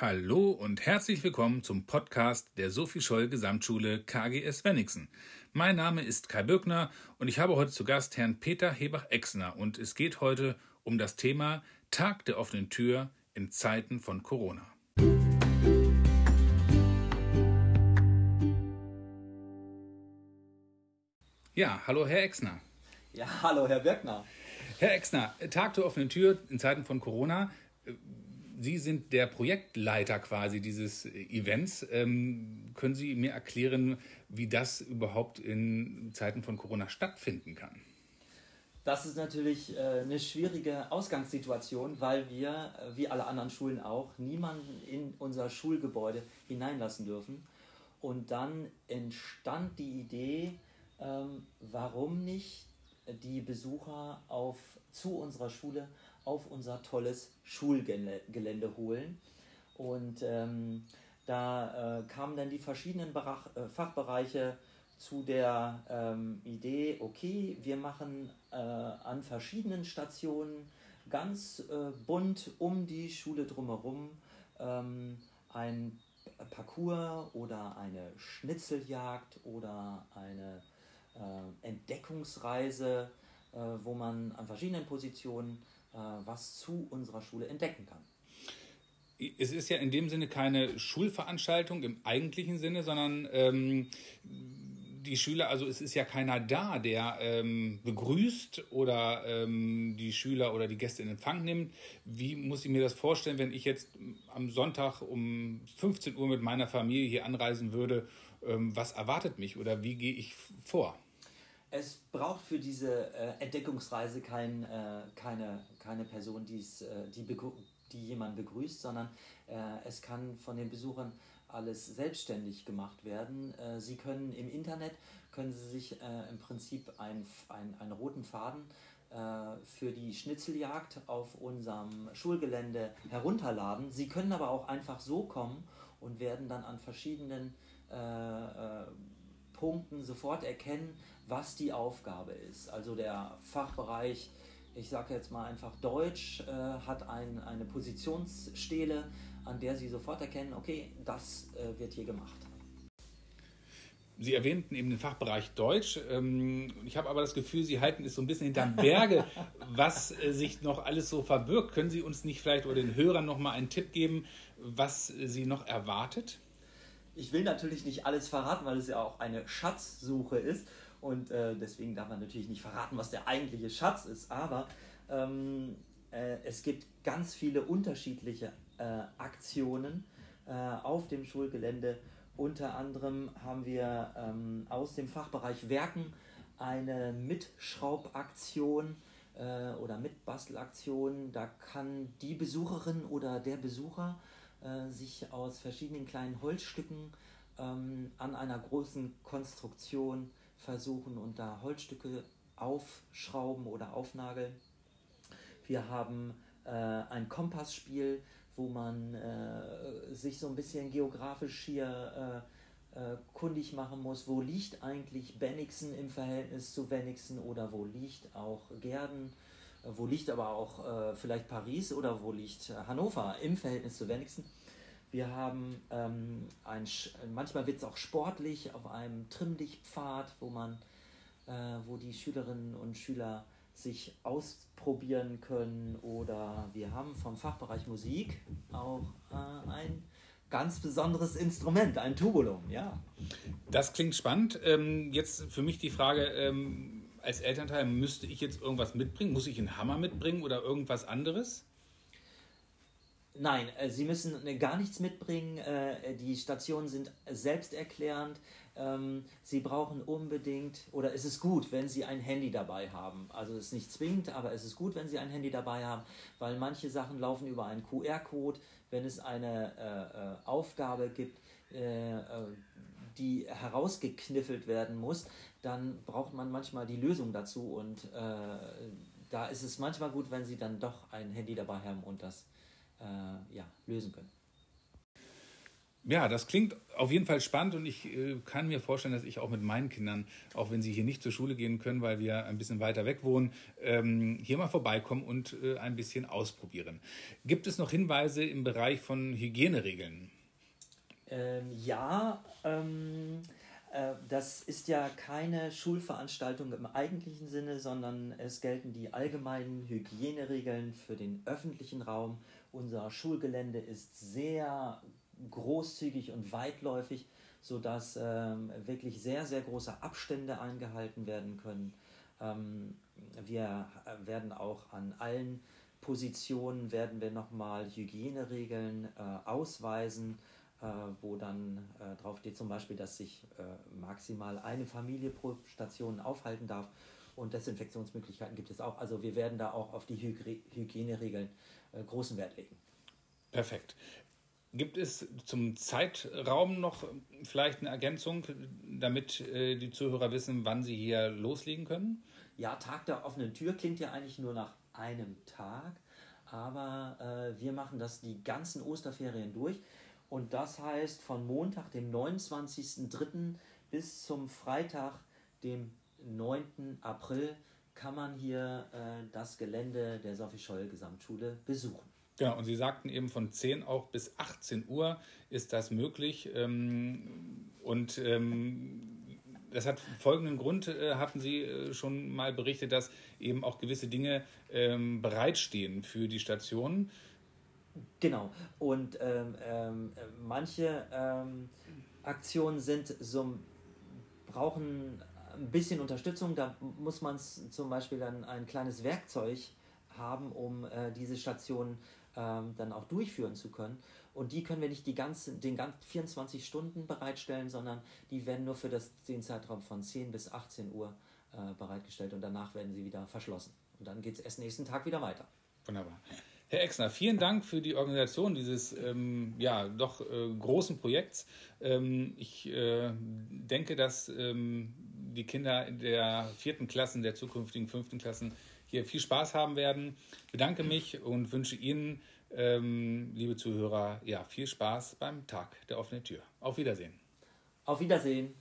Hallo und herzlich willkommen zum Podcast der Sophie Scholl Gesamtschule KGS Wenningsen. Mein Name ist Kai Birkner und ich habe heute zu Gast Herrn Peter Hebach-Exner und es geht heute um das Thema Tag der offenen Tür in Zeiten von Corona. Ja, hallo Herr Exner. Ja, hallo Herr Birkner. Herr Exner, Tag der offenen Tür in Zeiten von Corona. Sie sind der Projektleiter quasi dieses Events. Ähm, können Sie mir erklären, wie das überhaupt in Zeiten von Corona stattfinden kann? Das ist natürlich äh, eine schwierige Ausgangssituation, weil wir, äh, wie alle anderen Schulen auch, niemanden in unser Schulgebäude hineinlassen dürfen. Und dann entstand die Idee, ähm, warum nicht die Besucher auf, zu unserer Schule auf unser tolles Schulgelände holen. Und ähm, da äh, kamen dann die verschiedenen Berach, äh, Fachbereiche zu der ähm, Idee, okay, wir machen äh, an verschiedenen Stationen ganz äh, bunt um die Schule drumherum ähm, ein Parcours oder eine Schnitzeljagd oder eine äh, Entdeckungsreise, äh, wo man an verschiedenen Positionen äh, was zu unserer Schule entdecken kann. Es ist ja in dem Sinne keine Schulveranstaltung im eigentlichen Sinne, sondern ähm, die Schüler, also es ist ja keiner da, der ähm, begrüßt oder ähm, die Schüler oder die Gäste in Empfang nimmt. Wie muss ich mir das vorstellen, wenn ich jetzt am Sonntag um 15 Uhr mit meiner Familie hier anreisen würde? Ähm, was erwartet mich oder wie gehe ich vor? Es braucht für diese äh, Entdeckungsreise kein, äh, keine, keine Person, die's, äh, die, die jemand begrüßt, sondern äh, es kann von den Besuchern alles selbstständig gemacht werden. Äh, sie können im Internet, können Sie sich äh, im Prinzip ein, ein, einen roten Faden für die Schnitzeljagd auf unserem Schulgelände herunterladen. Sie können aber auch einfach so kommen und werden dann an verschiedenen Punkten sofort erkennen, was die Aufgabe ist. Also der Fachbereich, ich sage jetzt mal einfach Deutsch, äh, hat ein, eine Positionsstele, an der Sie sofort erkennen, okay, das äh, wird hier gemacht. Sie erwähnten eben den Fachbereich Deutsch. Ähm, ich habe aber das Gefühl, Sie halten es so ein bisschen hinterm Berge, was äh, sich noch alles so verbirgt. Können Sie uns nicht vielleicht oder den Hörern noch mal einen Tipp geben, was Sie noch erwartet? Ich will natürlich nicht alles verraten, weil es ja auch eine Schatzsuche ist. Und äh, deswegen darf man natürlich nicht verraten, was der eigentliche Schatz ist. Aber ähm, äh, es gibt ganz viele unterschiedliche äh, Aktionen äh, auf dem Schulgelände. Unter anderem haben wir ähm, aus dem Fachbereich Werken eine Mitschraubaktion äh, oder Mitbastelaktion. Da kann die Besucherin oder der Besucher sich aus verschiedenen kleinen Holzstücken ähm, an einer großen Konstruktion versuchen und da Holzstücke aufschrauben oder aufnageln. Wir haben äh, ein Kompassspiel, wo man äh, sich so ein bisschen geografisch hier äh, äh, kundig machen muss, wo liegt eigentlich Bennigsen im Verhältnis zu Wenigsen oder wo liegt auch Gerden wo liegt aber auch äh, vielleicht Paris oder wo liegt Hannover im Verhältnis zu Wenigsen. Wir haben ähm, ein, manchmal wird es auch sportlich auf einem Trimmdichtpfad, wo man, äh, wo die Schülerinnen und Schüler sich ausprobieren können. Oder wir haben vom Fachbereich Musik auch äh, ein ganz besonderes Instrument, ein Tubulum, ja. Das klingt spannend. Ähm, jetzt für mich die Frage, ähm als Elternteil müsste ich jetzt irgendwas mitbringen? Muss ich einen Hammer mitbringen oder irgendwas anderes? Nein, äh, Sie müssen äh, gar nichts mitbringen. Äh, die Stationen sind selbsterklärend. Ähm, Sie brauchen unbedingt, oder es ist gut, wenn Sie ein Handy dabei haben. Also es ist nicht zwingend, aber es ist gut, wenn Sie ein Handy dabei haben, weil manche Sachen laufen über einen QR-Code. Wenn es eine Aufgabe gibt, die herausgekniffelt werden muss, dann braucht man manchmal die Lösung dazu und äh, da ist es manchmal gut, wenn Sie dann doch ein Handy dabei haben und das äh, ja, lösen können. Ja, das klingt auf jeden Fall spannend und ich äh, kann mir vorstellen, dass ich auch mit meinen Kindern, auch wenn sie hier nicht zur Schule gehen können, weil wir ein bisschen weiter weg wohnen, ähm, hier mal vorbeikommen und äh, ein bisschen ausprobieren. Gibt es noch Hinweise im Bereich von Hygieneregeln? Ähm, ja, ähm, äh, das ist ja keine Schulveranstaltung im eigentlichen Sinne, sondern es gelten die allgemeinen Hygieneregeln für den öffentlichen Raum. Unser Schulgelände ist sehr großzügig und weitläufig, sodass ähm, wirklich sehr, sehr große Abstände eingehalten werden können. Ähm, wir werden auch an allen Positionen werden wir nochmal Hygieneregeln äh, ausweisen äh, wo dann äh, drauf steht zum Beispiel, dass sich äh, maximal eine Familie pro Station aufhalten darf und Desinfektionsmöglichkeiten gibt es auch. Also wir werden da auch auf die Hyg Hygieneregeln äh, großen Wert legen. Perfekt. Gibt es zum Zeitraum noch vielleicht eine Ergänzung, damit äh, die Zuhörer wissen, wann sie hier loslegen können? Ja, Tag der offenen Tür klingt ja eigentlich nur nach einem Tag, aber äh, wir machen das die ganzen Osterferien durch. Und das heißt von Montag, dem 29.03. bis zum Freitag, dem 9. April, kann man hier äh, das Gelände der Sophie Scholl Gesamtschule besuchen. Genau, und Sie sagten eben von 10 auch bis 18 Uhr ist das möglich. Ähm, und ähm, das hat folgenden Grund, äh, hatten Sie äh, schon mal berichtet, dass eben auch gewisse Dinge ähm, bereitstehen für die Stationen. Genau. Und ähm, ähm, manche ähm, Aktionen sind so, brauchen ein bisschen Unterstützung. Da muss man zum Beispiel dann ein kleines Werkzeug haben, um äh, diese Station ähm, dann auch durchführen zu können. Und die können wir nicht die ganze, den ganzen 24 Stunden bereitstellen, sondern die werden nur für das, den Zeitraum von 10 bis 18 Uhr äh, bereitgestellt und danach werden sie wieder verschlossen. Und dann geht es erst nächsten Tag wieder weiter. Wunderbar. Herr Exner, vielen Dank für die Organisation dieses ähm, ja, doch äh, großen Projekts. Ähm, ich äh, denke, dass ähm, die Kinder der vierten Klassen, der zukünftigen fünften Klassen hier viel Spaß haben werden. Ich bedanke mich und wünsche Ihnen, ähm, liebe Zuhörer, ja, viel Spaß beim Tag der offenen Tür. Auf Wiedersehen. Auf Wiedersehen.